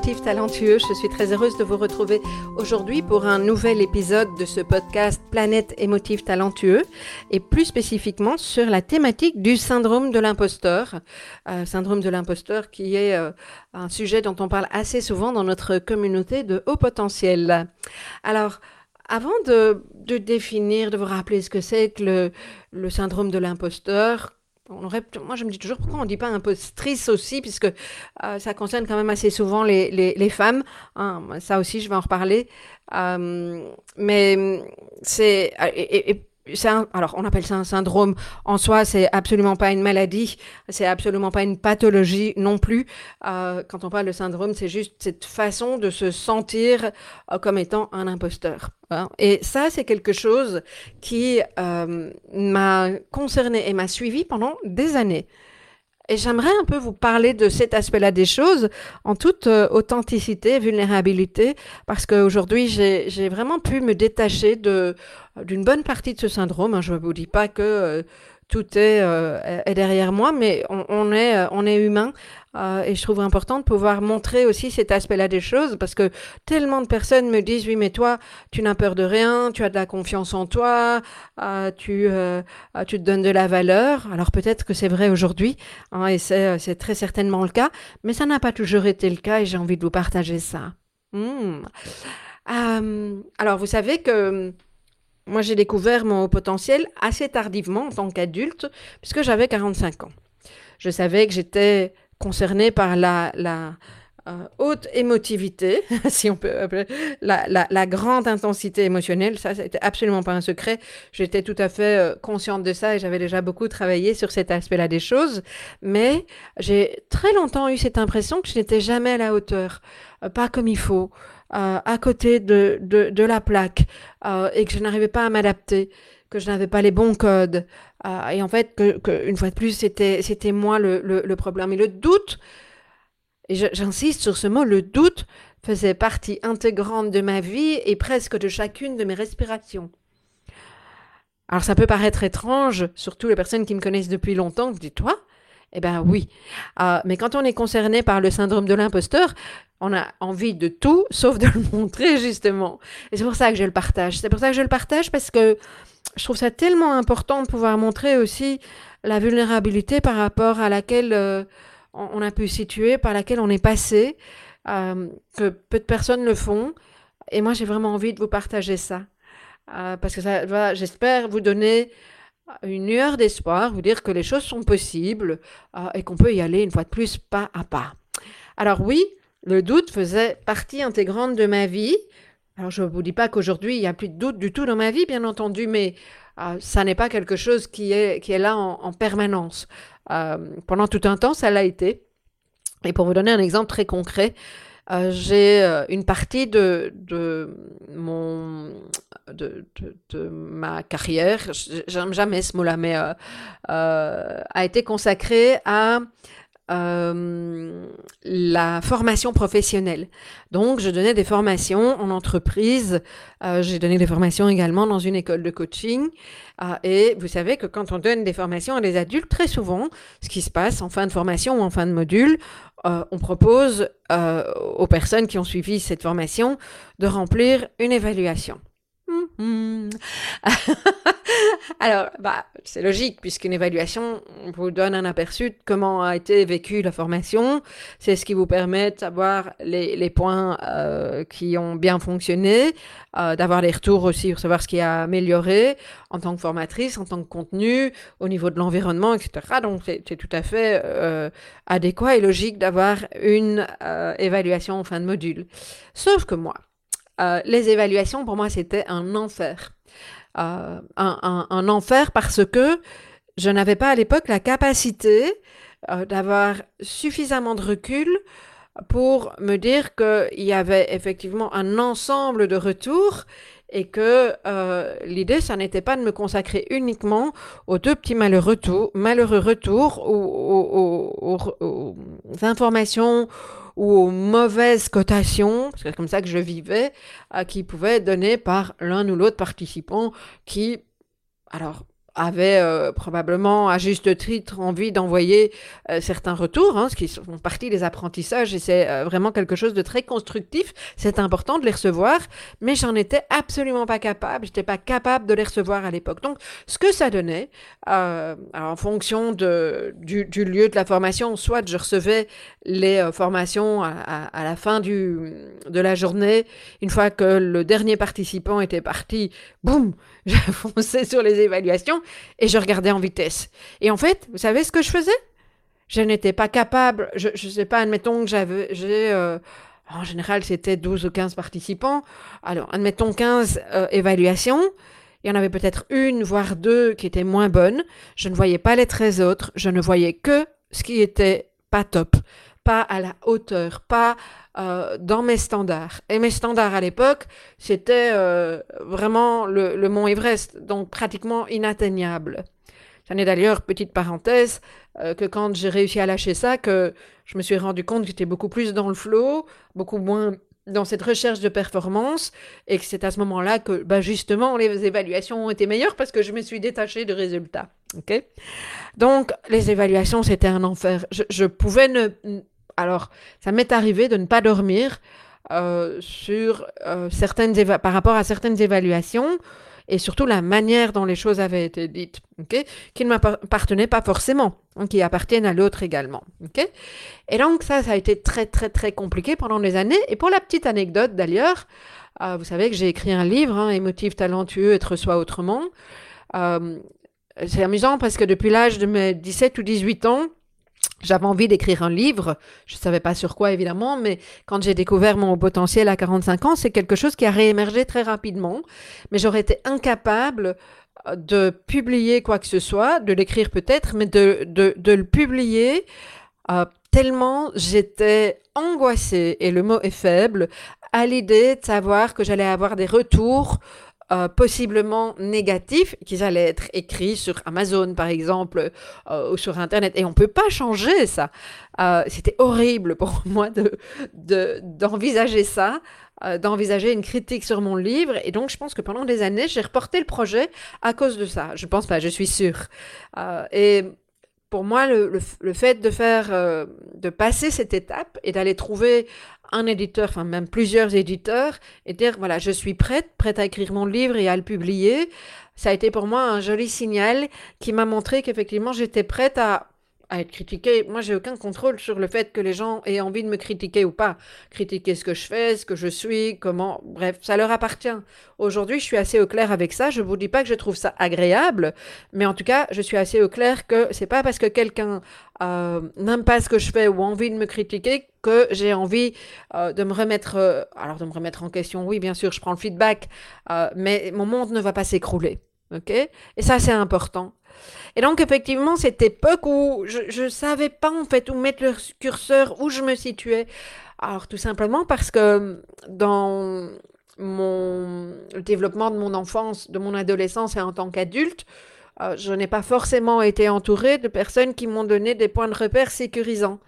Talentueux, je suis très heureuse de vous retrouver aujourd'hui pour un nouvel épisode de ce podcast Planète émotif talentueux et plus spécifiquement sur la thématique du syndrome de l'imposteur. Euh, syndrome de l'imposteur qui est euh, un sujet dont on parle assez souvent dans notre communauté de haut potentiel. Alors, avant de, définir, de vous rappeler ce que c'est que le syndrome de l'imposteur, moi, je me dis toujours pourquoi on ne dit pas impostrice aussi, puisque euh, ça concerne quand même assez souvent les, les, femmes. Hein. ça aussi, je vais en reparler. Euh, mais c'est. Et, alors, on appelle ça un syndrome. En soi, c'est absolument pas une maladie, c'est absolument pas une pathologie non plus. Euh, quand on parle de syndrome, c'est juste cette façon de se sentir euh, comme étant un imposteur. Hein. Et ça, c'est quelque chose qui euh, m'a concerné et m'a suivi pendant des années. Et j'aimerais un peu vous parler de cet aspect-là des choses en toute euh, authenticité, vulnérabilité, parce qu'aujourd'hui, j'ai vraiment pu me détacher d'une bonne partie de ce syndrome. Hein. Je ne vous dis pas que euh, tout euh, est, derrière moi, mais on, est, euh, on est humain. Euh, et je trouve important de pouvoir montrer aussi cet aspect-là des choses parce que tellement de personnes me disent oui mais toi tu n'as peur de rien, tu as de la confiance en toi, tu, tu te donnes de la valeur. Alors peut-être que c'est vrai aujourd'hui hein, et c'est très certainement le cas, mais ça n'a pas toujours été le cas et j'ai envie de vous partager ça. Hmm. alors vous savez que moi, j'ai découvert mon potentiel assez tardivement en tant qu'adulte, puisque j'avais 45 ans. Je savais que j'étais concernée par la, la euh, haute émotivité, si on peut appeler, la, la, la, grande intensité émotionnelle. Ça, c'était absolument pas un secret. J'étais tout à fait euh, consciente de ça et j'avais déjà beaucoup travaillé sur cet aspect-là des choses. Mais j'ai très longtemps eu cette impression que je n'étais jamais à la hauteur, euh, pas comme il faut. Euh, à côté de, de, la plaque euh, et que je n'arrivais pas à m'adapter, que je n'avais pas les bons codes. Euh, et en fait, que, une fois de plus, c'était, moi le, le, problème. Et le doute, et j'insiste sur ce mot, le doute faisait partie intégrante de ma vie et presque de chacune de mes respirations. Alors ça peut paraître étrange, surtout les personnes qui me connaissent depuis longtemps, dis toi, eh bien oui. Euh, mais quand on est concerné par le syndrome de l'imposteur, on a envie de tout sauf de le montrer justement. Et c'est pour ça que je le partage. C'est pour ça que je le partage parce que je trouve ça tellement important de pouvoir montrer aussi la vulnérabilité par rapport à laquelle euh, on a pu situer, par laquelle on est passé, euh, que peu de personnes le font. Et moi, j'ai vraiment envie de vous partager ça. parce que ça va, j'espère, vous donner une lueur d'espoir, vous dire que les choses sont possibles euh, et qu'on peut y aller une fois de plus pas à pas. Alors oui, le doute faisait partie intégrante de ma vie. Alors je ne vous dis pas qu'aujourd'hui il n'y a plus de doute du tout dans ma vie, bien entendu, mais euh, ça n'est pas quelque chose qui est, qui est là en, permanence. Euh, pendant tout un temps, ça l'a été. Et pour vous donner un exemple très concret, euh, j'ai euh, une partie de, de mon de, de, ma carrière, j'aime jamais ce mot-là, mais euh, a été consacrée à la formation professionnelle. Donc, je donnais des formations en entreprise, j'ai donné des formations également dans une école de coaching. et vous savez que quand on donne des formations à des adultes, très souvent, ce qui se passe en fin de formation ou en fin de module, euh, on propose euh, aux personnes qui ont suivi cette formation de remplir une évaluation. Hmm. Alors, bah, c'est logique, puisqu'une évaluation vous donne un aperçu de comment a été vécue la formation. C'est ce qui vous permet de savoir les, les points euh, qui ont bien fonctionné, euh, d'avoir les retours aussi, pour savoir ce qui a amélioré en tant que formatrice, en tant que contenu, au niveau de l'environnement, etc. Donc, c'est tout à fait euh, adéquat et logique d'avoir une évaluation en fin de module. Sauf que moi, euh, les évaluations, pour moi, c'était un enfer. Euh, un, enfer parce que je n'avais pas à l'époque la capacité euh, d'avoir suffisamment de recul pour me dire qu'il y avait effectivement un ensemble de retours et que l'idée, ça n'était pas de me consacrer uniquement aux deux petits malheureux, malheureux retours, aux, aux, aux, aux informations ou aux mauvaises cotations, c'est comme ça que je vivais, qui pouvaient être données par l'un ou l'autre participant qui, alors, avait euh, probablement à juste titre envie d'envoyer euh, certains retours, hein, ce qui font partie des apprentissages et c'est euh, vraiment quelque chose de très constructif. C'est important de les recevoir, mais j'en étais absolument pas capable. J'étais pas capable de les recevoir à l'époque. Donc, ce que ça donnait, euh, en fonction de, du, du, lieu de la formation, soit je recevais les euh, formations à, à, à, la fin du, de la journée, une fois que le dernier participant était parti, boum, je fonçais sur les évaluations et je regardais en vitesse. Et en fait, vous savez ce que je faisais? Je n'étais pas capable, je ne sais pas, admettons que j'avais, j'ai, euh, en général c'était 12 ou 15 participants, alors admettons 15 euh, évaluations, il y en avait peut-être une, voire deux qui étaient moins bonnes, je ne voyais pas les 13 autres, je ne voyais que ce qui était pas top, pas à la hauteur, pas euh, dans mes standards. Et mes standards à l'époque, c'était euh, vraiment le, mont Everest, donc pratiquement inatteignable. J'en ai d'ailleurs, petite parenthèse, euh, que quand j'ai réussi à lâcher ça, que je me suis rendu compte que j'étais beaucoup plus dans le flow, beaucoup moins dans cette recherche de performance, et que c'est à ce moment-là que, bah, justement, les évaluations ont été meilleures parce que je me suis détachée de résultats. Ok? Donc, les évaluations, c'était un enfer. Je pouvais ne alors, ça m'est arrivé de ne pas dormir euh, sur euh, certaines par rapport à certaines évaluations et surtout la manière dont les choses avaient été dites, qui ne m'appartenaient pas forcément, hein, qui appartiennent à l'autre également. Et donc ça, ça a été très très très compliqué pendant des années. Et pour la petite anecdote d'ailleurs, euh, vous savez que j'ai écrit un livre, hein, Émotif talentueux, être soi autrement. C'est amusant parce que depuis l'âge de mes 17 ou 18 ans, j'avais envie d'écrire un livre, je ne savais pas sur quoi évidemment, mais quand j'ai découvert mon potentiel à 45 ans, c'est quelque chose qui a réémergé très rapidement, mais j'aurais été incapable euh, de publier quoi que ce soit, de l'écrire peut-être, mais de, de, le publier euh, tellement j'étais angoissée, et le mot est faible, à l'idée de savoir que j'allais avoir des retours euh, possiblement négatifs, qu'ils allaient être écrits sur Amazon, par exemple, euh, ou sur Internet. Et on ne peut pas changer ça. Euh, C'était horrible pour moi de d'envisager de, ça, euh, d'envisager une critique sur mon livre. Et donc, je pense que pendant des années, j'ai reporté le projet à cause de ça. Je pense pas, je suis sûre. Et pour moi, le, le, fait de faire, de passer cette étape et d'aller trouver un éditeur, enfin même plusieurs éditeurs, et dire voilà, je suis prête, prête à écrire mon livre et à le publier. Ça a été pour moi un joli signal qui m'a montré qu'effectivement j'étais prête à à être critiquée. Moi, j'ai aucun contrôle sur le fait que les gens aient envie de me critiquer ou pas. Critiquer ce que je fais, ce que je suis, comment. Bref, ça leur appartient. Aujourd'hui, je suis assez au clair avec ça. Je vous dis pas que je trouve ça agréable, mais en tout cas, je suis assez au clair que c'est pas parce que quelqu'un euh, n'aime pas ce que je fais ou a envie de me critiquer que j'ai envie euh, de me remettre. Euh, alors, de me remettre en question, oui, bien sûr, je prends le feedback, mais mon monde ne va pas s'écrouler. OK? Et ça, c'est important. Et donc, effectivement, cette époque où je ne savais pas en fait où mettre le curseur, où je me situais. Alors, tout simplement parce que dans mon le développement de mon enfance, de mon adolescence et en tant qu'adulte, euh, je n'ai pas forcément été entourée de personnes qui m'ont donné des points de repère sécurisants.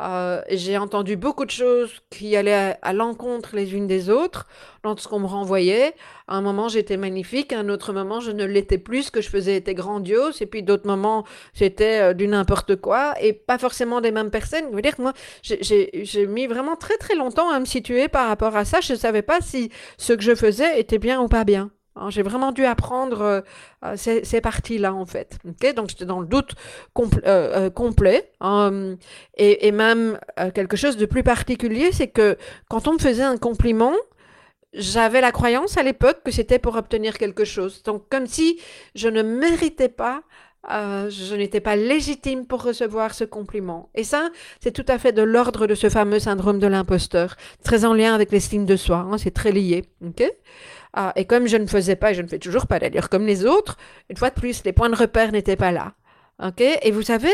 Euh, j'ai entendu beaucoup de choses qui allaient à, l'encontre les unes des autres dans ce qu'on me renvoyait. À un moment, j'étais magnifique, à un autre moment, je ne l'étais plus, ce que je faisais était grandiose, et puis d'autres moments, j'étais euh, du n'importe quoi, et pas forcément des mêmes personnes. Je veux dire que moi, j'ai mis vraiment très très longtemps à me situer par rapport à ça. Je ne savais pas si ce que je faisais était bien ou pas bien. Hein. J'ai vraiment dû apprendre ces, ces parties-là, en fait. Donc, j'étais dans le doute complet. Hein. Et, même quelque chose de plus particulier, c'est que quand on me faisait un compliment, j'avais la croyance à l'époque que c'était pour obtenir quelque chose. Donc, comme si je ne méritais pas, euh, je n'étais pas légitime pour recevoir ce compliment. Et ça, c'est tout à fait de l'ordre de ce fameux syndrome de l'imposteur, très en lien avec l'estime de soi. Hein, c'est très lié. ok ah, et comme je ne faisais pas, et je ne fais toujours pas d'ailleurs comme les autres, une fois de plus, les points de repère n'étaient pas là. ok? Et vous savez,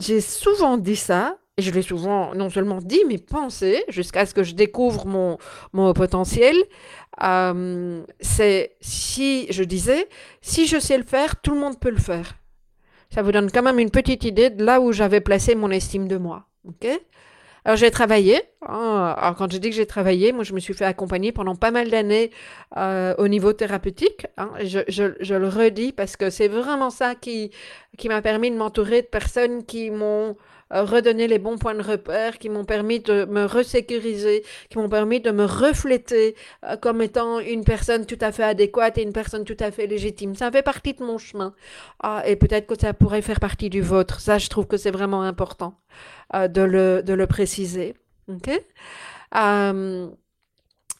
j'ai souvent dit ça et je l'ai souvent non seulement dit, mais pensé, jusqu'à ce que je découvre mon, mon potentiel. Euh, c'est si, je disais, si je sais le faire, tout le monde peut le faire. Ça vous donne quand même une petite idée de là où j'avais placé mon estime de moi. ok? Alors j'ai travaillé. Hein, alors quand je dis que j'ai travaillé, moi je me suis fait accompagner pendant pas mal d'années euh, au niveau thérapeutique. Hein, je, le redis parce que c'est vraiment ça qui, m'a permis de m'entourer de personnes qui m'ont redonner les bons points de repère qui m'ont permis de me resécuriser, qui m'ont permis de me refléter euh, comme étant une personne tout à fait adéquate et une personne tout à fait légitime. Ça fait partie de mon chemin. Ah, et peut-être que ça pourrait faire partie du vôtre. Ça, je trouve que c'est vraiment important euh, de, le, de le préciser. OK?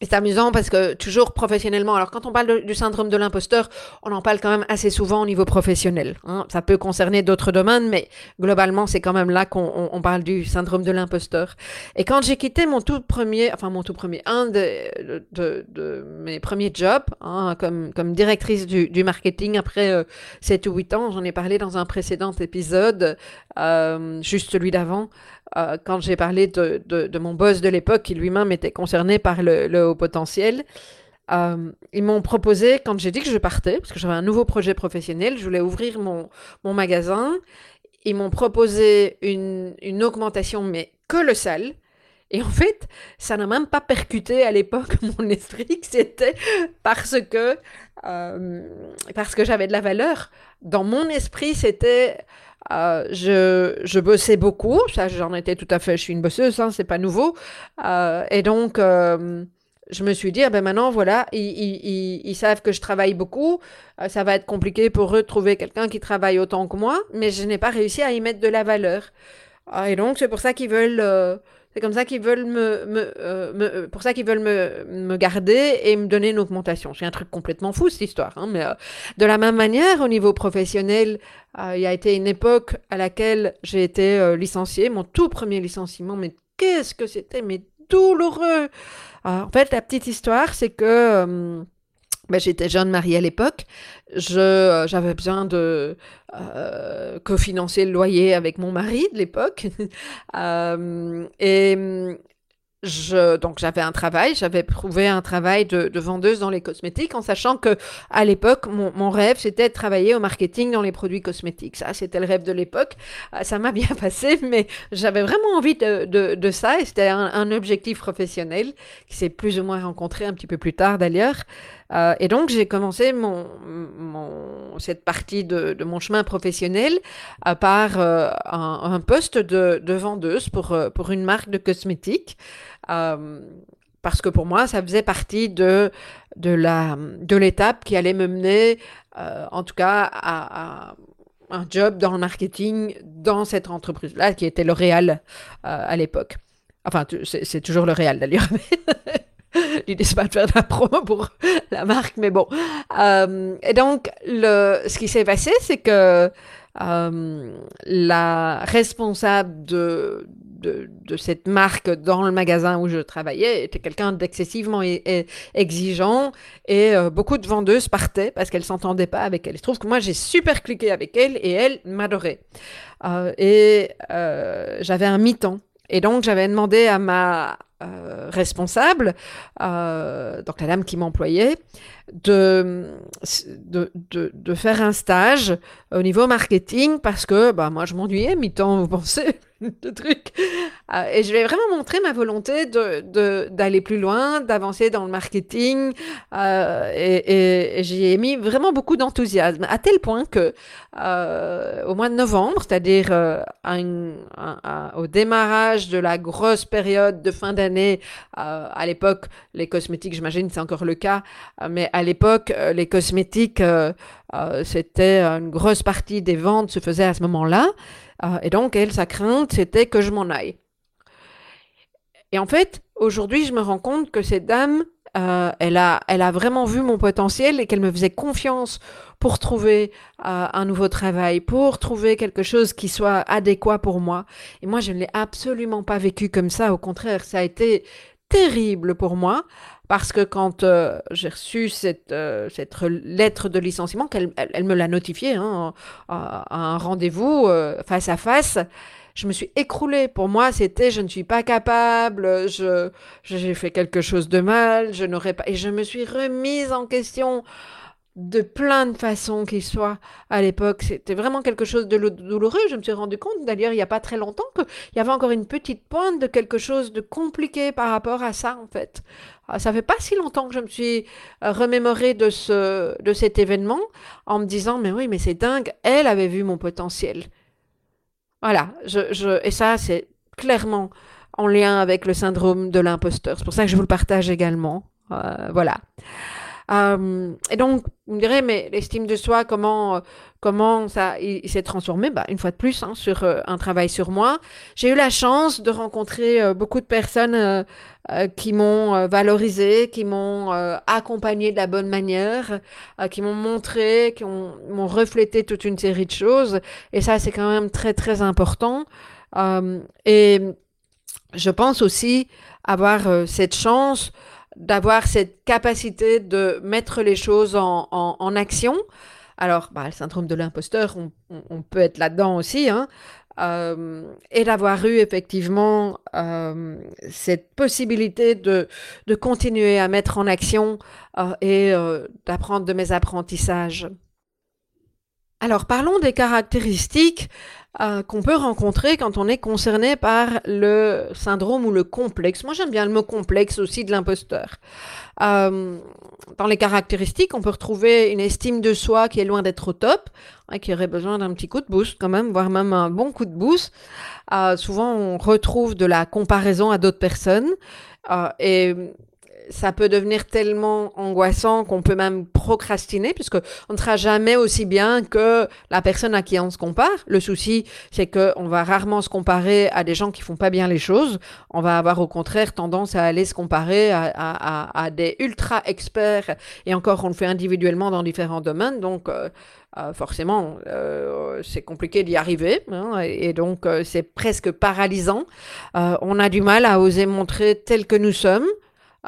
C'est amusant parce que toujours professionnellement, alors quand on parle du syndrome de l'imposteur, on en parle quand même assez souvent au niveau professionnel. Hein. Ça peut concerner d'autres domaines, mais globalement, c'est quand même là qu'on on, parle du syndrome de l'imposteur. Et quand j'ai quitté mon tout premier, enfin mon tout premier, un de, mes premiers jobs, hein, comme, directrice du, du marketing après euh, 7 ou 8 ans, j'en ai parlé dans un précédent épisode, euh, juste celui d'avant, euh, quand j'ai parlé de, de, mon boss de l'époque, qui lui-même était concerné par le, haut potentiel, euh, ils m'ont proposé, quand j'ai dit que je partais, parce que j'avais un nouveau projet professionnel, je voulais ouvrir mon, mon magasin, ils m'ont proposé une, une augmentation, mais colossale. Et en fait, ça n'a même pas percuté à l'époque mon esprit que c'était parce que, euh, parce que j'avais de la valeur. Dans mon esprit, c'était euh, je, je bossais beaucoup, ça j'en étais tout à fait, je suis une bosseuse, hein, c'est pas nouveau. Euh, et donc, euh, je me suis dit, ah ben maintenant, voilà, ils, ils, ils, savent que je travaille beaucoup, ça va être compliqué pour eux de trouver quelqu'un qui travaille autant que moi, mais je n'ai pas réussi à y mettre de la valeur. et donc, c'est pour ça qu'ils veulent c'est comme ça qu'ils veulent me, me, euh, me, pour ça qu'ils veulent me, garder et me donner une augmentation. C'est un truc complètement fou cette histoire. Hein, mais euh, de la même manière, au niveau professionnel, euh, il y a été une époque à laquelle j'ai été licenciée, mon tout premier licenciement. Mais qu'est-ce que c'était, mais douloureux. en fait, la petite histoire, c'est que ben, j'étais jeune mariée à l'époque. Je, euh, j'avais besoin de euh, cofinancer le loyer avec mon mari de l'époque. euh, et donc j'avais un travail, j'avais trouvé un travail de, de, vendeuse dans les cosmétiques en sachant que à l'époque mon, mon, rêve c'était de travailler au marketing dans les produits cosmétiques. Ça c'était le rêve de l'époque. Euh, ça m'a bien passé, mais j'avais vraiment envie de, de, ça et c'était un, objectif professionnel qui s'est plus ou moins rencontré un petit peu plus tard d'ailleurs. Euh, et donc j'ai commencé cette partie de, mon chemin professionnel euh, par euh, un, poste de, de vendeuse pour, pour une marque de cosmétiques. Parce que pour moi, ça faisait partie de, de, la, de l'étape qui allait me mener, en tout cas, à, un job dans le marketing dans cette entreprise-là, qui était L'Oréal à l'époque. Enfin, c'est toujours L'Oréal d'ailleurs. L'idée, c'est pas de faire de la promo pour la marque, mais bon. Euh, et donc, le, ce qui s'est passé, c'est que euh, la responsable de, de, de, cette marque dans le magasin où je travaillais était quelqu'un d'excessivement exigeant et euh, beaucoup de vendeuses partaient parce qu'elles s'entendaient pas avec elle. Je trouve que moi j'ai super cliqué avec elle et elle m'adorait. Et j'avais un mi-temps. Et donc j'avais demandé à ma responsable, euh, donc la dame qui m'employait, de, de, de, de, faire un stage au niveau marketing parce que bah, moi je m'ennuyais mi-temps, vous pensez de trucs. Euh, et je vais vraiment montrer ma volonté de, d'aller plus loin, d'avancer dans le marketing. Euh, et, j'y ai mis vraiment beaucoup d'enthousiasme, à tel point que euh, au mois de novembre, c'est-à-dire au démarrage de la grosse période de fin d'année, à l'époque, les cosmétiques, j'imagine, c'est encore le cas, mais à l'époque, les cosmétiques, c'était une grosse partie des ventes se faisait à ce moment-là. et donc, elle, sa crainte, c'était que je m'en aille. Et en fait, aujourd'hui, je me rends compte que cette dame, euh, elle, a, elle a vraiment vu mon potentiel et qu'elle me faisait confiance pour trouver euh, un nouveau travail, pour trouver quelque chose qui soit adéquat pour moi. Et moi, je ne l'ai absolument pas vécu comme ça. Au contraire, ça a été terrible pour moi parce que quand euh, j'ai reçu cette, cette lettre de licenciement, qu'elle elle, me l'a notifiée hein, à, un rendez-vous face à face, je me suis écroulée. Pour moi, c'était je ne suis pas capable, je j'ai fait quelque chose de mal, je n'aurais pas et je me suis remise en question de plein de façons qu'il soit à l'époque. C'était vraiment quelque chose de douloureux. Je me suis rendu compte, d'ailleurs, il n'y a pas très longtemps, qu'il y avait encore une petite pointe de quelque chose de compliqué par rapport à ça, en fait. Ah, ça fait pas si longtemps que je me suis euh, remémorée de, ce, de cet événement en me disant, mais oui, mais c'est dingue, elle avait vu mon potentiel. Voilà, je, je, et ça, c'est clairement en lien avec le syndrome de l'imposteur. C'est pour ça que je vous le partage également. Euh, voilà. Euh, et donc, vous me direz, mais l'estime de soi, comment, comment ça il, s'est transformé? Bah, Une fois de plus, hein, sur euh, un travail sur moi. J'ai eu la chance de rencontrer beaucoup de personnes qui m'ont valorisé, qui m'ont accompagné de la bonne manière, qui m'ont montré, qui m'ont reflété toute une série de choses. Et ça, c'est quand même très, très important. et je pense aussi avoir cette chance d'avoir cette capacité de mettre les choses en, en, action. Alors, bah, le syndrome de l'imposteur, on, peut être là-dedans aussi, hein, euh, et d'avoir eu effectivement euh, cette possibilité de, de, continuer à mettre en action euh, et d'apprendre de mes apprentissages. Alors, parlons des caractéristiques euh, qu'on peut rencontrer quand on est concerné par le syndrome ou le complexe. Moi, j'aime bien le mot complexe aussi de l'imposteur. Euh, dans les caractéristiques, on peut retrouver une estime de soi qui est loin d'être au top, hein, qui aurait besoin d'un petit coup de boost quand même, voire même un bon coup de boost. Euh, souvent, on retrouve de la comparaison à d'autres personnes. et ça peut devenir tellement angoissant qu'on peut même procrastiner puisque on ne sera jamais aussi bien que la personne à qui on se compare. Le souci, c'est que on va rarement se comparer à des gens qui font pas bien les choses. On va avoir au contraire tendance à aller se comparer à, à, à, des ultra experts et encore on le fait individuellement dans différents domaines. Donc euh, euh, forcément, euh, c'est compliqué d'y arriver hein, et, donc euh, c'est presque paralysant. On a du mal à oser montrer tel que nous sommes.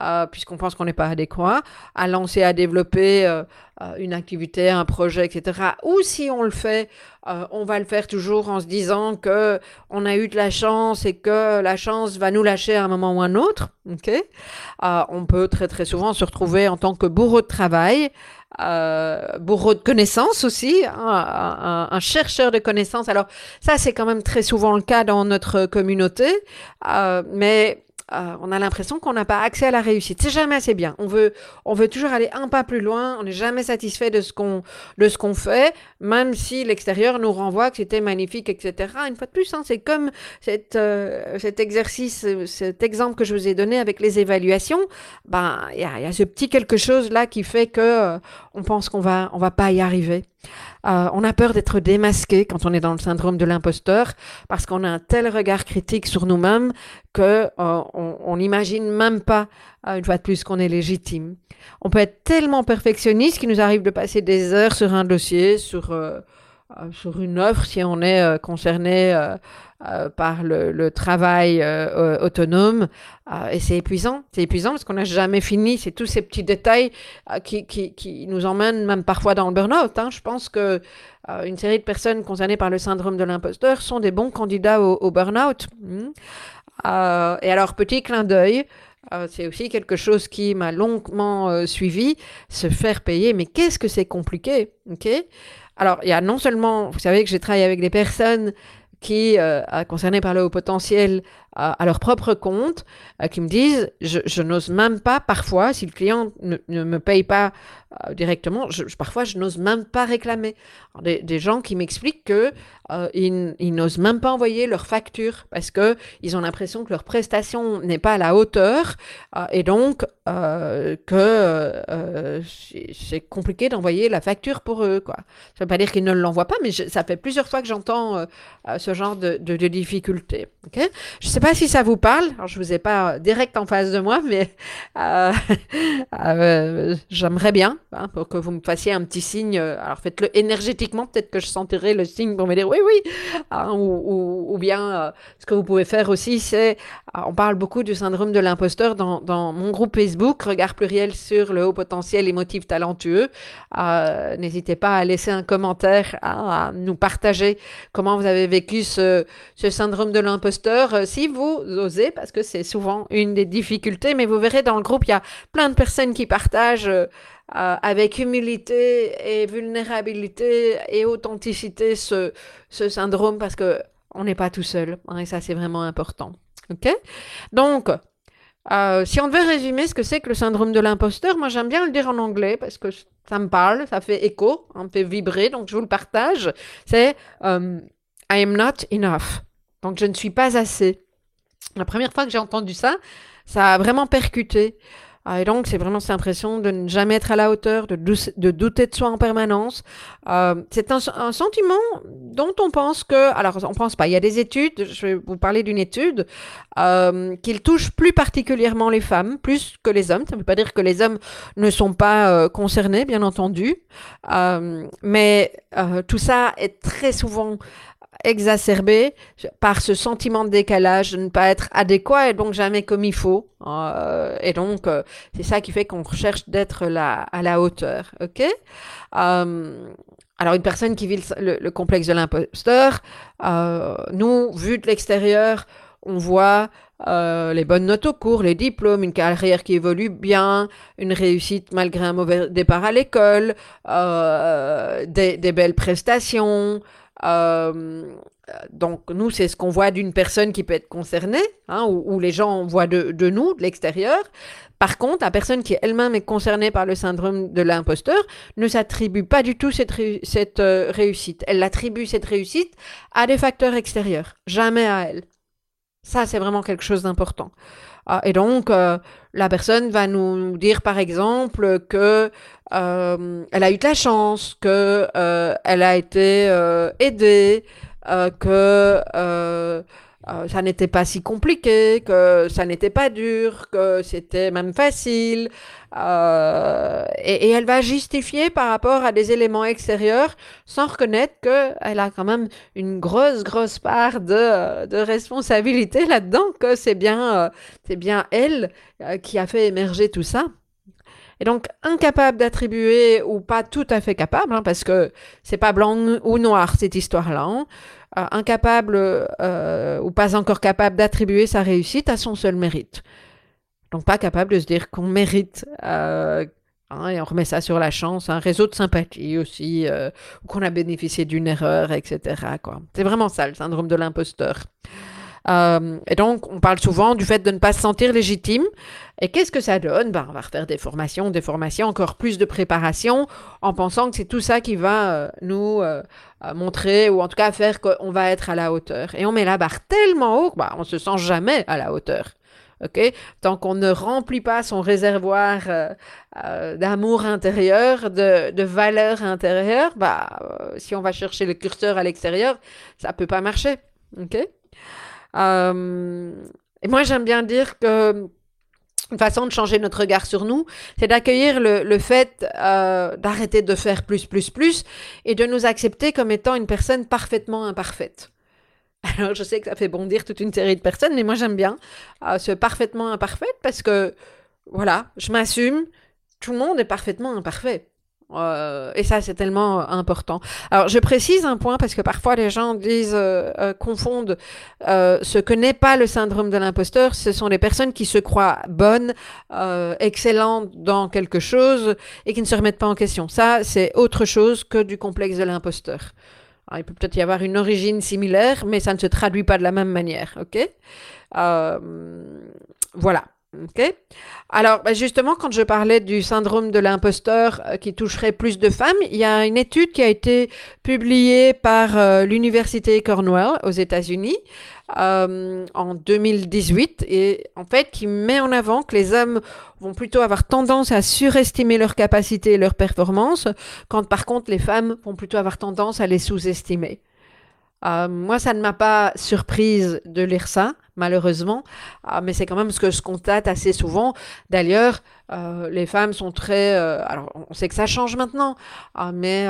Euh, puisqu'on pense qu'on n'est pas adéquat, à lancer, à développer euh, euh, une activité, un projet, etc. Ou si on le fait, on va le faire toujours en se disant que on a eu de la chance et que la chance va nous lâcher à un moment ou un autre. On peut très très souvent se retrouver en tant que bourreau de travail. bourreau de connaissances aussi, hein, un, un, chercheur de connaissances. Alors ça, c'est quand même très souvent le cas dans notre communauté, mais euh, on a l'impression qu'on n'a pas accès à la réussite. C'est jamais assez bien. On veut, on veut toujours aller un pas plus loin. On n'est jamais satisfait de ce qu'on, de ce qu'on fait, même si l'extérieur nous renvoie que c'était magnifique, etc. Une fois de plus, hein, c'est comme cette, euh, cet exercice, cet exemple que je vous ai donné avec les évaluations. Ben, il y a, y a, ce petit quelque chose là qui fait que euh, on pense qu'on va, on va pas y arriver. Euh, on a peur d'être démasqué quand on est dans le syndrome de l'imposteur parce qu'on a un tel regard critique sur nous-mêmes que euh, on n'imagine même pas euh, une fois de plus qu'on est légitime. On peut être tellement perfectionniste qu'il nous arrive de passer des heures sur un dossier, sur sur une offre si on est concerné euh, par le, travail euh, autonome. Euh, et c'est épuisant. C'est épuisant parce qu'on n'a jamais fini. C'est tous ces petits détails qui, qui, qui, nous emmènent même parfois dans le burn-out. Hein. Je pense que une série de personnes concernées par le syndrome de l'imposteur sont des bons candidats au, au burn-out. Hmm. et alors, petit clin d'œil. c'est aussi quelque chose qui m'a longuement suivi, se faire payer. Mais qu'est-ce que c'est compliqué, Alors, il y a non seulement, vous savez que j'ai travaillé avec des personnes qui, euh, concernées par le haut potentiel, à leur propre compte, qui me disent, je, n'ose même pas parfois, si le client ne, me paye pas directement, je, parfois je n'ose même pas réclamer. des, gens qui m'expliquent que euh, ils, n'osent même pas envoyer leur facture parce que ils ont l'impression que leur prestation n'est pas à la hauteur euh, et donc euh, que c'est compliqué d'envoyer la facture pour eux. Quoi. Ça ne veut pas dire qu'ils ne l'envoient pas, mais ça fait plusieurs fois que j'entends ce genre de difficultés. je ne sais pas si ça vous parle. Alors, je vous ai pas direct en face de moi, mais j'aimerais bien hein, pour que vous me fassiez un petit signe. Alors faites-le énergétiquement, peut-être que je sentirai le signe pour me dire oui, oui. Hein, ou, bien, euh, ce que vous pouvez faire aussi, c'est, euh, on parle beaucoup du syndrome de l'imposteur dans, mon groupe Facebook, Regard pluriel sur le haut potentiel émotif talentueux. Euh, n'hésitez pas à laisser un commentaire, à nous partager comment vous avez vécu ce, ce syndrome de l'imposteur, si vous osez, parce que c'est souvent une des difficultés, mais vous verrez dans le groupe, il y a plein de personnes qui partagent. Euh, avec humilité et vulnérabilité et authenticité ce, syndrome parce que on n'est pas tout seul. Hein, et ça, c'est vraiment important. OK? Donc, euh, si on devait résumer ce que c'est que le syndrome de l'imposteur, moi j'aime bien le dire en anglais parce que ça me parle, ça fait écho, ça me fait vibrer, donc je vous le partage. C'est um, I am not enough. Donc je ne suis pas assez. La première fois que j'ai entendu ça, ça a vraiment percuté. Ah, et donc, c'est vraiment cette impression de ne jamais être à la hauteur, de, douter de soi en permanence. Euh, c'est un, sentiment dont on pense que, alors on pense pas, il y a des études, je vais vous parler d'une étude, euh, qu'il touche plus particulièrement les femmes, plus que les hommes. Ça ne veut pas dire que les hommes ne sont pas euh, concernés, bien entendu, euh, mais tout ça est très souvent exacerbé par ce sentiment de décalage, de ne pas être adéquat et donc jamais comme il faut. Euh, et donc, euh, c'est ça qui fait qu'on recherche d'être à la hauteur. OK? Euh, Alors, une personne qui vit le, complexe de l'imposteur, nous, vu de l'extérieur, on voit les bonnes notes au cours, les diplômes, une carrière qui évolue bien, une réussite malgré un mauvais départ à l'école, des, belles prestations, euh, donc nous, c'est ce qu'on voit d'une personne qui peut être concernée, hein, ou, les gens voient de, nous, de l'extérieur. Par contre, la personne qui elle-même est concernée par le syndrome de l'imposteur ne s'attribue pas du tout cette, cette euh, réussite. Elle attribue cette réussite à des facteurs extérieurs, jamais à elle. Ça, c'est vraiment quelque chose d'important. Ah, et donc, euh, la personne va nous dire, par exemple, que euh, elle a eu de la chance, que euh, elle a été aidée, que ça n'était pas si compliqué, que ça n'était pas dur, que c'était même facile. Euh, et, elle va justifier par rapport à des éléments extérieurs sans reconnaître qu'elle a quand même une grosse, grosse part de, de responsabilité là-dedans, que c'est bien, euh, c'est bien elle euh, qui a fait émerger tout ça. Et donc, incapable d'attribuer ou pas tout à fait capable, hein, parce que c'est pas blanc ou noir cette histoire-là, hein, incapable ou pas encore capable d'attribuer sa réussite à son seul mérite. Donc pas capable de se dire qu'on mérite, euh, hein, et on remet ça sur la chance, un réseau de sympathie aussi, euh, qu'on a bénéficié d'une erreur, etc. C'est vraiment ça, le syndrome de l'imposteur. Euh, et donc, on parle souvent du fait de ne pas se sentir légitime. Et qu'est-ce que ça donne? Ben, On va refaire des formations, des formations, encore plus de préparation, en pensant que c'est tout ça qui va euh, nous euh, montrer, ou en tout cas faire qu'on va être à la hauteur. Et on met la barre tellement haut ben, on se sent jamais à la hauteur. OK? Tant qu'on ne remplit pas son réservoir d'amour intérieur, de, de valeur intérieure, euh, si on va chercher le curseur à l'extérieur, ça peut pas marcher. OK Et moi, j'aime bien dire que une façon de changer notre regard sur nous, c'est d'accueillir le, le, fait d'arrêter de faire plus, plus, plus et de nous accepter comme étant une personne parfaitement imparfaite. Alors, je sais que ça fait bondir toute une série de personnes, mais moi, j'aime bien euh, ce parfaitement imparfait parce que, voilà, je m'assume, tout le monde est parfaitement imparfait. Euh, et ça, c'est tellement important. Alors, je précise un point parce que parfois les gens disent, euh, euh confondent euh, ce que n'est pas le syndrome de l'imposteur. Ce sont les personnes qui se croient bonnes, euh, excellentes dans quelque chose et qui ne se remettent pas en question. Ça, c'est autre chose que du complexe de l'imposteur. il peut peut-être y avoir une origine similaire, mais ça ne se traduit pas de la même manière. OK? Euh, Voilà. Ok. Alors, bah, justement, quand je parlais du syndrome de l'imposteur euh, qui toucherait plus de femmes, il y a une étude qui a été publiée par euh, l'université Cornell aux États-Unis euh, en 2018 et en fait qui met en avant que les hommes vont plutôt avoir tendance à surestimer leurs capacités et leurs performances, quand par contre les femmes vont plutôt avoir tendance à les sous-estimer. Euh, moi, ça ne m'a pas surprise de lire ça, malheureusement, euh, mais c'est quand même ce que je constate assez souvent. D'ailleurs, euh, les femmes sont très... alors, on sait que ça change maintenant, mais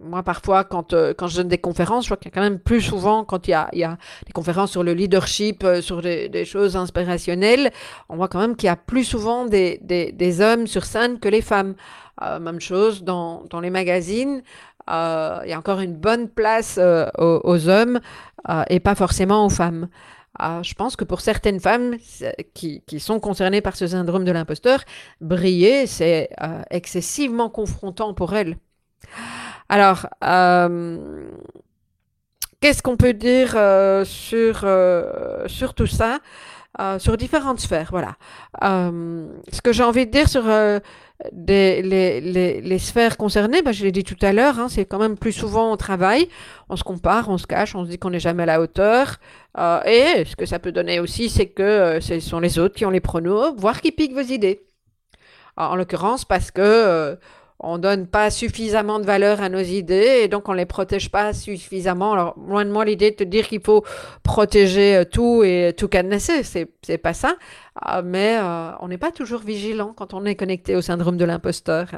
moi, parfois, quand, quand je donne des conférences, je vois qu'il y a quand même plus souvent, quand il y a, des conférences sur le leadership, sur des, choses inspirationnelles, on voit quand même qu'il y a plus souvent des, des, hommes sur scène que les femmes. même chose dans, dans les magazines. Euh, il y a encore une bonne place euh, aux, hommes euh, et pas forcément aux femmes. Je pense que pour certaines femmes qui, qui, sont concernées par ce syndrome de l'imposteur, briller, c'est excessivement confrontant pour elles. Alors, qu'est-ce qu'on peut dire sur, tout ça? Sur différentes sphères, voilà. ce que j'ai envie de dire sur les, sphères concernées, bah, je l'ai dit tout à l'heure, hein, c'est quand même plus souvent au travail. On se compare, on se cache, on se dit qu'on n'est jamais à la hauteur. Euh, et ce que ça peut donner aussi, c'est que euh, ce sont les autres qui ont les pronos, voire qui piquent vos idées. en l'occurrence, parce que euh, on donne pas suffisamment de valeur à nos idées et donc on les protège pas suffisamment. Alors loin de moi l'idée de te dire qu'il faut protéger euh, tout et tout cadenasser, c'est c'est pas ça. Ah, mais euh, on n'est pas toujours vigilant quand on est connecté au syndrome de l'imposteur.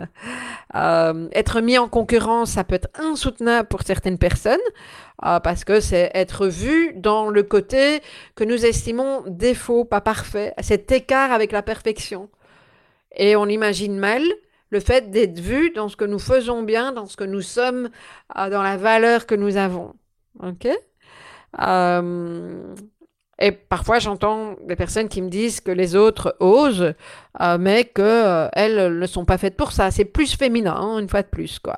Euh, être mis en concurrence, ça peut être insoutenable pour certaines personnes parce que c'est être vu dans le côté que nous estimons défaut, pas parfait, cet écart avec la perfection. Et on imagine mal le fait d'être vu dans ce que nous faisons bien, dans ce que nous sommes, euh, dans la valeur que nous avons. OK? Euh, Et parfois, j'entends des personnes qui me disent que les autres osent, euh, mais qu'elles ne sont pas faites pour ça. C'est plus féminin, hein, une fois de plus, quoi.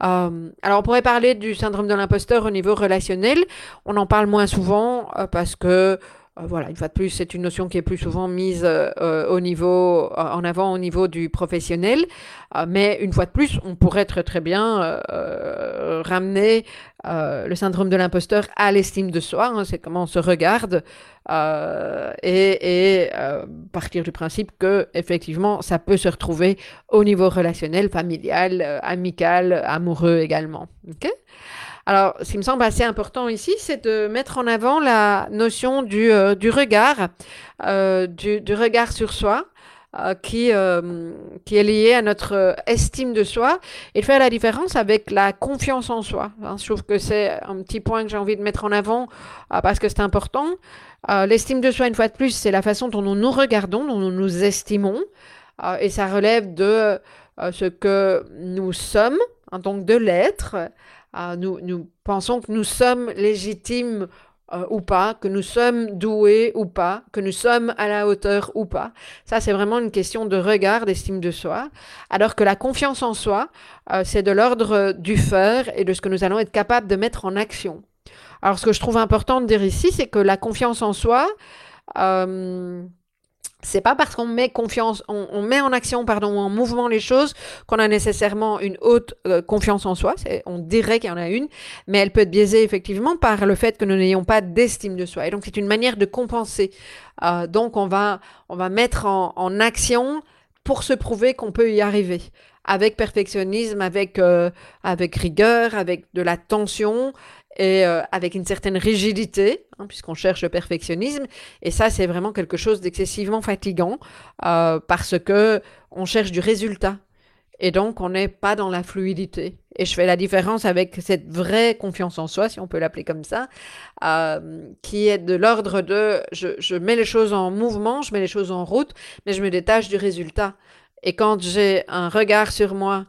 alors, on pourrait parler du syndrome de l'imposteur au niveau relationnel. On en parle moins souvent parce que euh, voilà, une fois de plus, c'est une notion qui est plus souvent mise euh, euh, au niveau, en avant au niveau du professionnel. mais une fois de plus, on pourrait très très bien ramener le syndrome de l'imposteur à l'estime de soi. Hein, c'est comment on se regarde et, partir du principe que effectivement, ça peut se retrouver au niveau relationnel, familial, amical, amoureux également. ok? Alors, ce qui me semble assez important ici, c'est de mettre en avant la notion du, euh, regard, euh, du, regard sur soi. Euh, qui, est lié à notre estime de soi et faire la différence avec la confiance en soi. Hein, je trouve que c'est un petit point que j'ai envie de mettre en avant parce que c'est important. L'estime de soi, une fois de plus, c'est la façon dont nous nous regardons, dont nous nous estimons et ça relève de ce que nous sommes, hein, donc de l'être, nous, nous, pensons que nous sommes légitimes euh, ou pas, que nous sommes doués ou pas, que nous sommes à la hauteur ou pas. Ça, c'est vraiment une question de regard, d'estime de soi. Alors que la confiance en soi, euh, c'est de l'ordre du faire et de ce que nous allons être capables de mettre en action. Alors, ce que je trouve important de dire ici, c'est que la confiance en soi, euh, c'est pas parce qu'on met confiance, on, met en action, pardon, en mouvement les choses qu'on a nécessairement une haute euh, confiance en soi. On dirait qu'il y en a une, mais elle peut être biaisée effectivement par le fait que nous n'ayons pas d'estime de soi. Et donc c'est une manière de compenser. Euh, donc on va, on va mettre en, en action pour se prouver qu'on peut y arriver avec perfectionnisme, avec, euh, avec rigueur, avec de la tension et euh, avec une certaine rigidité, hein, puisqu'on cherche le perfectionnisme. Et ça, c'est vraiment quelque chose d'excessivement fatigant euh, parce que on cherche du résultat. Et donc, on n'est pas dans la fluidité. Et je fais la différence avec cette vraie confiance en soi, si on peut l'appeler comme ça, euh, qui est de l'ordre de je, je mets les choses en mouvement, je mets les choses en route, mais je me détache du résultat. Et quand j'ai un regard sur moi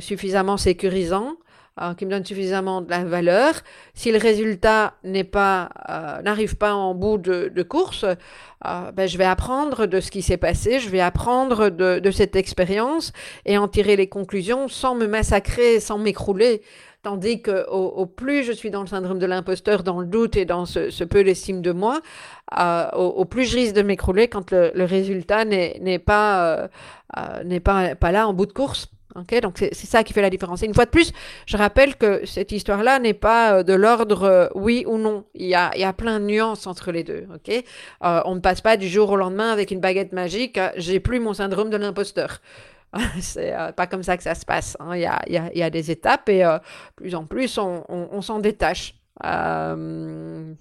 suffisamment sécurisant, euh, qui me donne suffisamment de la valeur. Si le résultat n'est pas, euh, n'arrive pas en bout de, de course, euh, ben, je vais apprendre de ce qui s'est passé, je vais apprendre de, de cette expérience et en tirer les conclusions sans me massacrer, sans m'écrouler. Tandis que au, plus je suis dans le syndrome de l'imposteur, dans le doute et dans ce, peu d'estime de moi, euh, au, plus je risque de m'écrouler quand le, résultat n'est pas, euh, euh, n'est pas, pas là en bout de course. Donc c'est ça qui fait la différence. Et une fois de plus, je rappelle que cette histoire-là n'est pas de l'ordre oui ou non. Il y, a, plein de nuances entre les deux. Ok, on ne passe pas du jour au lendemain avec une baguette magique. J'ai plus mon syndrome de l'imposteur. c'est euh, pas comme ça que ça se passe. Hein. Il, y a, des étapes et euh, plus en plus, on, s'en détache euh,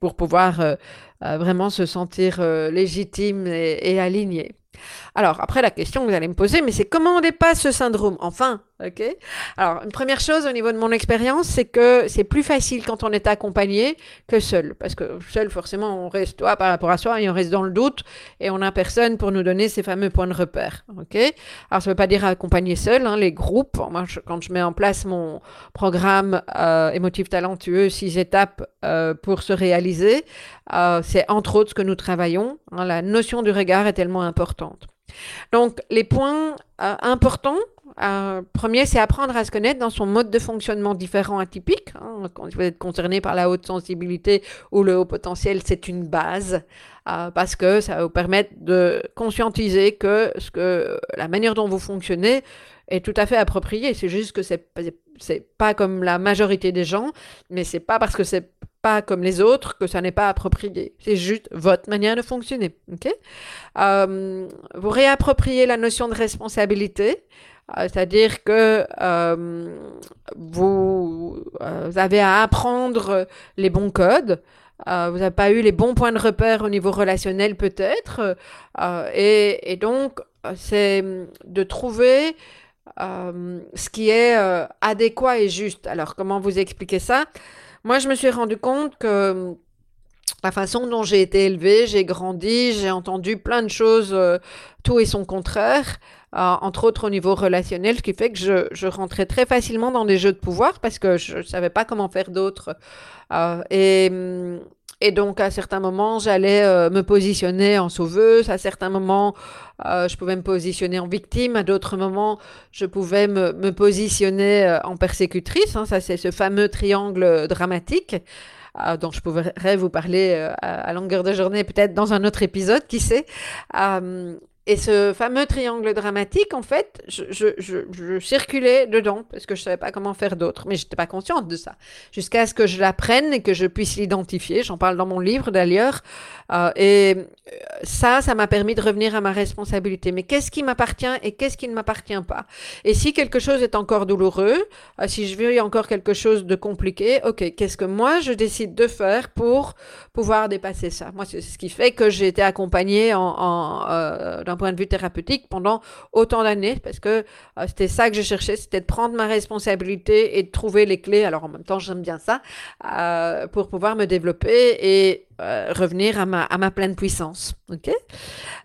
pour pouvoir vraiment se sentir légitime et, aligné. Alors, après, la question que vous allez me poser, mais c'est comment on dépasse ce syndrome? Enfin, ok? Alors, une première chose au niveau de mon expérience, c'est que c'est plus facile quand on est accompagné que seul. Parce que seul, forcément, on reste, toi, par rapport à soi, et on reste dans le doute, et on n'a personne pour nous donner ces fameux points de repère, ok? Alors, ça ne veut pas dire accompagner seul, hein, les groupes. Quand je mets en place mon programme euh, émotif talentueux, six étapes euh, pour se réaliser, euh, c'est entre autres ce que nous travaillons. Hein, la notion du regard est tellement importante. Donc, les points euh, importants, euh, premier, c'est apprendre à se connaître dans son mode de fonctionnement différent, atypique. Hein. quand vous êtes concerné par la haute sensibilité ou le haut potentiel, c'est une base euh, parce que ça va vous permettre de conscientiser que, la manière dont vous fonctionnez est tout à fait appropriée. C'est juste que c'est c'est pas comme la majorité des gens, mais c'est pas parce que c'est pas comme les autres que ça n'est pas approprié. C'est juste votre manière de fonctionner. euh, vous réappropriez la notion de responsabilité, euh, c'est-à-dire que euh, vous, avez à apprendre les bons codes. vous n'avez pas eu les bons points de repère au niveau relationnel peut-être. Et, donc, c'est de trouver ce qui est adéquat et juste. Alors, comment vous expliquer ça? Moi, je me suis rendu compte que la façon dont j'ai été élevée, j'ai grandi, j'ai entendu plein de choses, euh, tout et son contraire, euh, entre autres au niveau relationnel, ce qui fait que je, je, rentrais très facilement dans des jeux de pouvoir parce que je ne savais pas comment faire d'autres. Euh, et, et donc, à certains moments, j'allais euh, me positionner en sauveuse. À certains moments, euh, je pouvais me positionner en victime. À d'autres moments, je pouvais me, me positionner euh, en persécutrice. Hein. Ça, c'est ce fameux triangle dramatique. dont je pourrais vous parler à, longueur de journée, peut-être dans un autre épisode, qui sait. Et ce fameux triangle dramatique, en fait, je, je, circulais dedans parce que je savais pas comment faire d'autre, mais j'étais pas consciente de ça. Jusqu'à ce que je l'apprenne et que je puisse l'identifier. J'en parle dans mon livre d'ailleurs. Euh, et euh, ça, ça m'a permis de revenir à ma responsabilité. Mais qu'est-ce qui m'appartient et qu'est-ce qui ne m'appartient pas? Et si quelque chose est encore douloureux, euh, si je vis encore quelque chose de compliqué, ok, qu'est-ce que moi je décide de faire pour pouvoir dépasser ça Moi, c'est ce qui fait que j'ai été accompagnée en, en euh, d'un point de vue thérapeutique pendant autant d'années, parce que c'était ça que je cherchais, c'était de prendre ma responsabilité et de trouver les clés. Alors en même temps, j'aime bien ça pour pouvoir me développer et euh, revenir à ma, pleine puissance.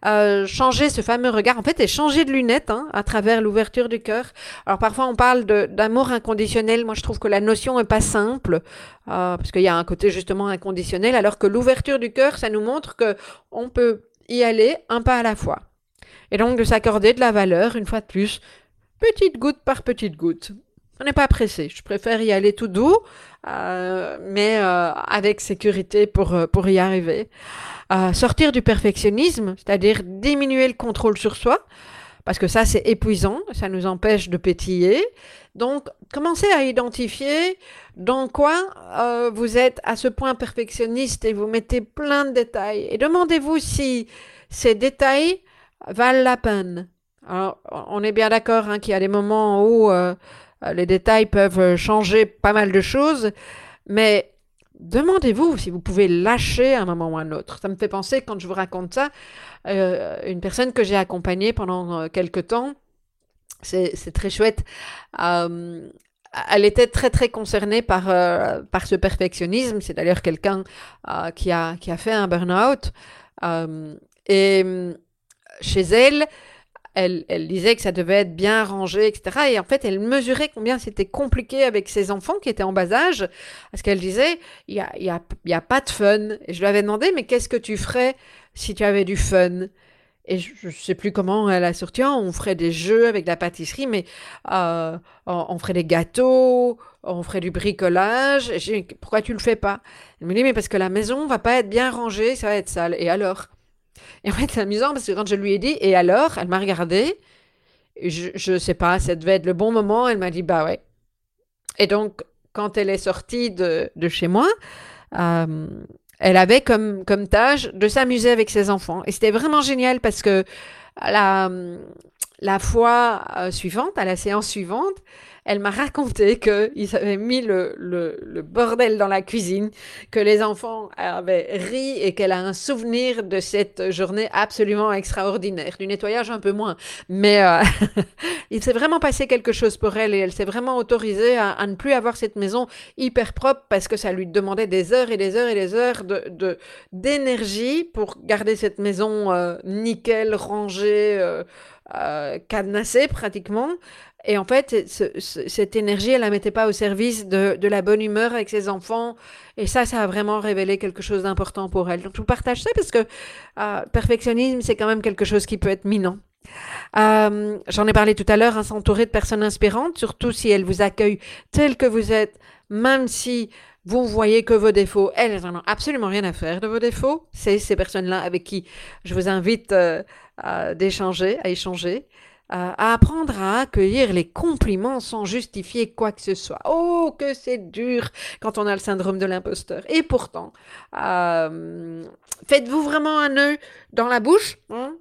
euh, changer ce fameux regard, en fait, et changer de lunettes hein, à travers l'ouverture du cœur. Alors parfois on parle d'amour inconditionnel. Moi je trouve que la notion est pas simple euh, parce qu'il y a un côté justement inconditionnel, alors que l'ouverture du cœur, ça nous montre que on peut y aller un pas à la fois. Et donc de s'accorder de la valeur une fois de plus, petite goutte par petite goutte. On n'est pas pressé. Je préfère y aller tout doux, euh, mais euh, avec sécurité pour, euh, pour y arriver. sortir du perfectionnisme, c'est-à-dire diminuer le contrôle sur soi, parce que ça, c'est épuisant, ça nous empêche de pétiller. Donc, commencez à identifier dans quoi vous êtes à ce point perfectionniste et vous mettez plein de détails. Et demandez-vous si ces détails valent la peine. Alors, on est bien d'accord hein, qu'il y a des moments où les détails peuvent changer pas mal de choses, mais demandez-vous si vous pouvez lâcher à un moment ou à un autre. Ça me fait penser, quand je vous raconte ça, euh, une personne que j'ai accompagnée pendant euh, quelques temps, c'est très chouette. elle était très très concernée par, par ce perfectionnisme. C'est d'ailleurs quelqu'un qui, a, qui a fait un burn-out. et chez elle, elle, disait que ça devait être bien rangé, etc. Et en fait, elle mesurait combien c'était compliqué avec ses enfants qui étaient en bas âge, parce qu'elle disait, il n'y a, y a, y a pas de fun. Et je lui avais demandé, mais qu'est-ce que tu ferais si tu avais du fun? Et je ne sais plus comment elle a sorti, on ferait des jeux avec la pâtisserie, mais euh, on, ferait des gâteaux, on ferait du bricolage. Et pourquoi tu le fais pas? Elle me dit, mais parce que la maison va pas être bien rangée, ça va être sale. Et alors? Et en fait, c'est amusant parce que quand je lui ai dit, et alors Elle m'a regardé. Je ne sais pas, ça devait être le bon moment. Elle m'a dit, bah ouais. Et donc, quand elle est sortie de, de chez moi, euh, elle avait comme, comme tâche de s'amuser avec ses enfants. Et c'était vraiment génial parce que la, la fois euh, suivante, à la séance suivante, elle m'a raconté qu'ils avaient mis le, bordel dans la cuisine, que les enfants avaient ri et qu'elle a un souvenir de cette journée absolument extraordinaire. Du nettoyage un peu moins, mais euh, il s'est vraiment passé quelque chose pour elle et elle s'est vraiment autorisée à, ne plus avoir cette maison hyper propre parce que ça lui demandait des heures et des heures et des heures d'énergie pour garder cette maison euh, nickel, rangée. Euh, euh, cadenassée pratiquement. Et en fait, cette énergie, elle la mettait pas au service de, la bonne humeur avec ses enfants. Et ça, ça a vraiment révélé quelque chose d'important pour elle. Donc, je vous partage ça parce que euh, perfectionnisme, c'est quand même quelque chose qui peut être minant. Euh, j'en ai parlé tout à l'heure, hein, s'entourer de personnes inspirantes, surtout si elles vous accueillent tel que vous êtes, même si vous voyez que vos défauts, elles n'en ont absolument rien à faire de vos défauts. C'est ces personnes-là avec qui je vous invite d'échanger, à échanger, à apprendre à accueillir les compliments sans justifier quoi que ce soit. Oh, que c'est dur quand on a le syndrome de l'imposteur. Et pourtant, euh, faites-vous vraiment un nœud dans la bouche, hein?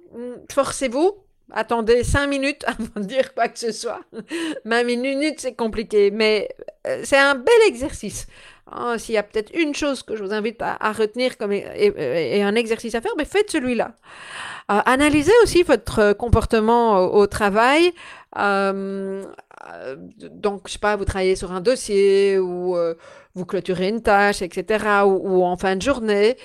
forcez-vous. Attendez cinq minutes avant de dire quoi que ce soit. Même une minute, c'est compliqué, mais euh, c'est un bel exercice. Hein, s'il y a peut-être une chose que je vous invite à, retenir comme et, un exercice à faire, mais faites celui-là. Euh, analysez aussi votre comportement au, travail. Euh, donc, je sais pas, vous travaillez sur un dossier ou euh, vous clôturez une tâche, etc. ou en fin de journée.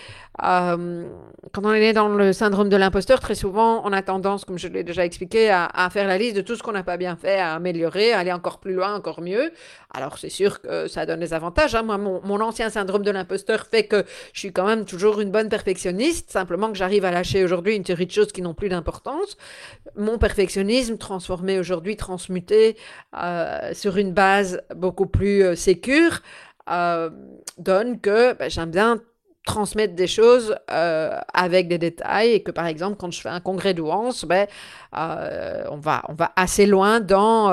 Euh, quand on est dans le syndrome de l'imposteur, très souvent, on a tendance, comme je l'ai déjà expliqué, à, faire la liste de tout ce qu'on n'a pas bien fait, à améliorer, à aller encore plus loin, encore mieux. Alors, c'est sûr que ça donne des avantages. Hein. Moi, mon, ancien syndrome de l'imposteur fait que je suis quand même toujours une bonne perfectionniste, simplement que j'arrive à lâcher aujourd'hui une série de choses qui n'ont plus d'importance. Mon perfectionnisme, transformé aujourd'hui, transmuté euh, sur une base beaucoup plus euh, sécure, euh, donne que ben, j'aime bien transmettre des choses euh, avec des détails et que par exemple quand je fais un congrès douance, ben, euh, on, va, on va assez loin dans,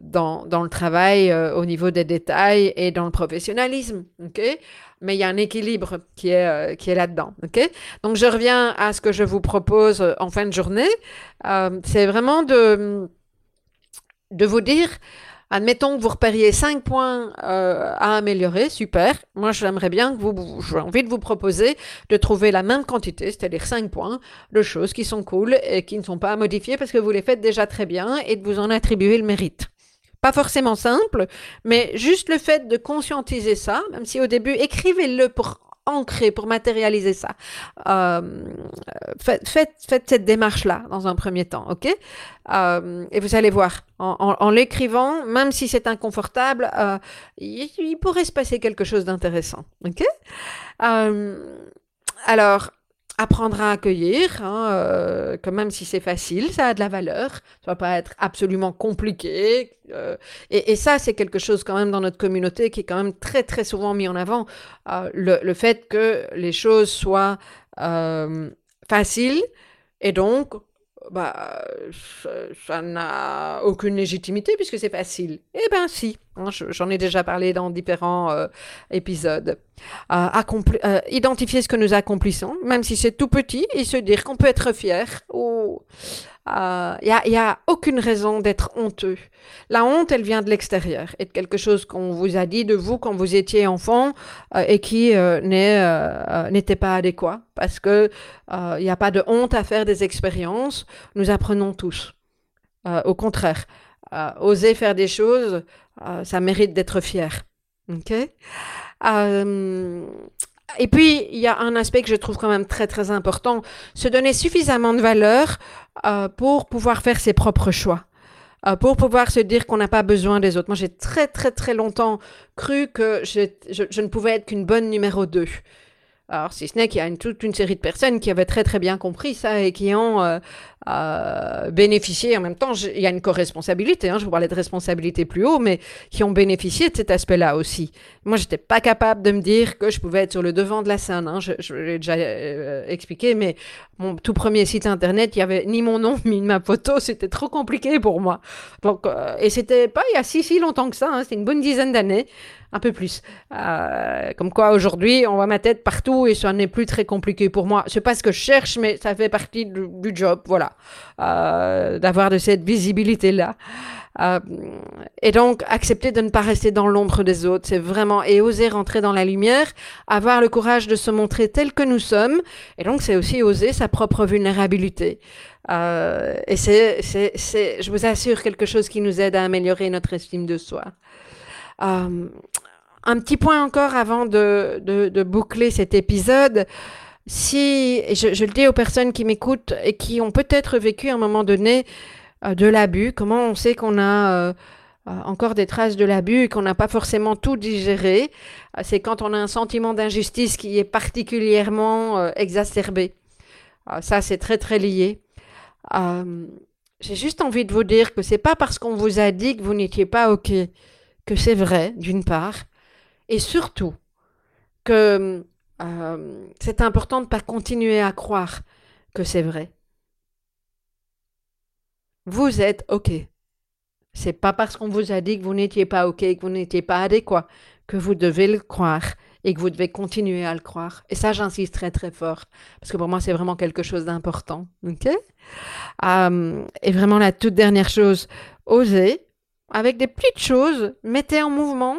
dans, dans, le travail au niveau des détails et dans le professionnalisme. ok? Mais il y a un équilibre qui est, qui est là-dedans. ok? Donc je reviens à ce que je vous propose en fin de journée. C'est vraiment de, de vous dire Admettons que vous repériez 5 points euh, à améliorer, super. Moi, j'aimerais bien que vous, j'ai envie de vous proposer de trouver la même quantité, c'est-à-dire 5 points de choses qui sont cool et qui ne sont pas à modifier parce que vous les faites déjà très bien et de vous en attribuer le mérite. Pas forcément simple, mais juste le fait de conscientiser ça, même si au début, écrivez-le pour ancrer, pour matérialiser ça. Euh, faites, cette démarche-là dans un premier temps, ok? Euh, Et vous allez voir, en, l'écrivant, même si c'est inconfortable, euh, il, pourrait se passer quelque chose d'intéressant, ok? Alors, apprendre à accueillir, hein, euh, que même si c'est facile, ça a de la valeur, ça va pas être absolument compliqué. Euh, et, ça, c'est quelque chose quand même dans notre communauté qui est quand même très très souvent mis en avant, euh, le, le, fait que les choses soient faciles et donc bah, ça, n'a aucune légitimité puisque c'est facile. Eh bien, si. Hein, j'en ai déjà parlé dans différents euh, épisodes. Euh, euh, identifier ce que nous accomplissons, même si c'est tout petit, et se dire qu'on peut être fier il euh, n'y a, a, aucune raison d'être honteux. La honte, elle vient de l'extérieur et de quelque chose qu'on vous a dit de vous quand vous étiez enfant euh, et qui euh, n'était pas adéquat. Parce que il n'y a pas de honte à faire des expériences. Nous apprenons tous. au contraire, oser faire des choses, ça mérite d'être fier. Ok? Et puis, il y a un aspect que je trouve quand même très très important, se donner suffisamment de valeur euh, pour pouvoir faire ses propres choix, euh, pour pouvoir se dire qu'on n'a pas besoin des autres. Moi, j'ai très très très longtemps cru que je, je, ne pouvais être qu'une bonne numéro 2. Alors, si ce n'est qu'il y a une, toute une série de personnes qui avaient très très bien compris ça et qui ont euh, euh, bénéficié. En même temps, il y a une co-responsabilité. Hein, je vous parlais de responsabilité plus haut, mais qui ont bénéficié de cet aspect-là aussi. Moi, j'étais pas capable de me dire que je pouvais être sur le devant de la scène. Hein, je, je l'ai déjà euh, expliqué, mais mon tout premier site internet, il y avait ni mon nom ni ma photo. C'était trop compliqué pour moi. Donc, euh, et c'était pas il y a si si longtemps que ça. Hein, c'était une bonne dizaine d'années un peu plus. Euh, comme quoi aujourd'hui, on voit ma tête partout et ça n'est plus très compliqué pour moi. C'est pas ce que je cherche, mais ça fait partie du, job, voilà, euh, d'avoir de cette visibilité là. Euh, et donc accepter de ne pas rester dans l'ombre des autres, c'est vraiment et oser rentrer dans la lumière, avoir le courage de se montrer tel que nous sommes. Et donc c'est aussi oser sa propre vulnérabilité. Euh, et c'est, c'est, c'est, je vous assure, quelque chose qui nous aide à améliorer notre estime de soi. Un petit point encore avant de, de boucler cet épisode. Si, je, je, le dis aux personnes qui m'écoutent et qui ont peut-être vécu à un moment donné euh, de l'abus, comment on sait qu'on a euh, euh encore des traces de l'abus et qu'on n'a pas forcément tout digéré, c'est quand on a un sentiment d'injustice qui est particulièrement exacerbé. ça, c'est très très lié. J'ai juste envie de vous dire que c'est pas parce qu'on vous a dit que vous n'étiez pas OK que c'est vrai, d'une part, et surtout que euh, c'est important de ne pas continuer à croire que c'est vrai. Vous êtes OK. C'est pas parce qu'on vous a dit que vous n'étiez pas OK, que vous n'étiez pas adéquat, que vous devez le croire et que vous devez continuer à le croire. Et ça, j'insiste très très fort, parce que pour moi, c'est vraiment quelque chose d'important. OK? Euh, Et vraiment, la toute dernière chose, osez avec des petites choses, mettez en mouvement.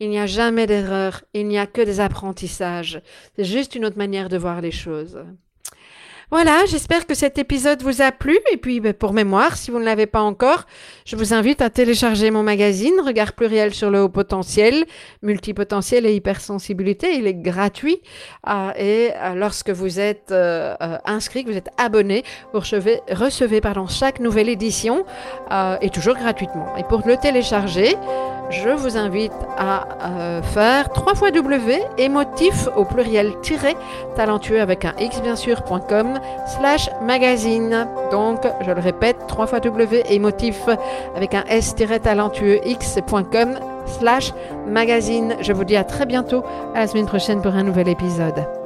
Il n'y a jamais d'erreur, il n'y a que des apprentissages. C'est juste une autre manière de voir les choses. Voilà, j'espère que cet épisode vous a plu. Et puis, ben, pour mémoire, si vous ne l'avez pas encore, je vous invite à télécharger mon magazine Regard pluriel sur le haut potentiel, multipotentiel et hypersensibilité. Il est gratuit. Euh, et euh, lorsque vous êtes euh, euh inscrit, que vous êtes abonné, vous recevez, recevez pardon, chaque nouvelle édition et toujours gratuitement. Et pour le télécharger, je vous invite à euh, faire 3 fois W émotif au pluriel tiré talentueux avec un x bien sûr.com slash magazine. Donc, je le répète, 3 fois W émotif avec un s talentueux x.com slash magazine. Je vous dis à très bientôt, à la semaine prochaine pour un nouvel épisode.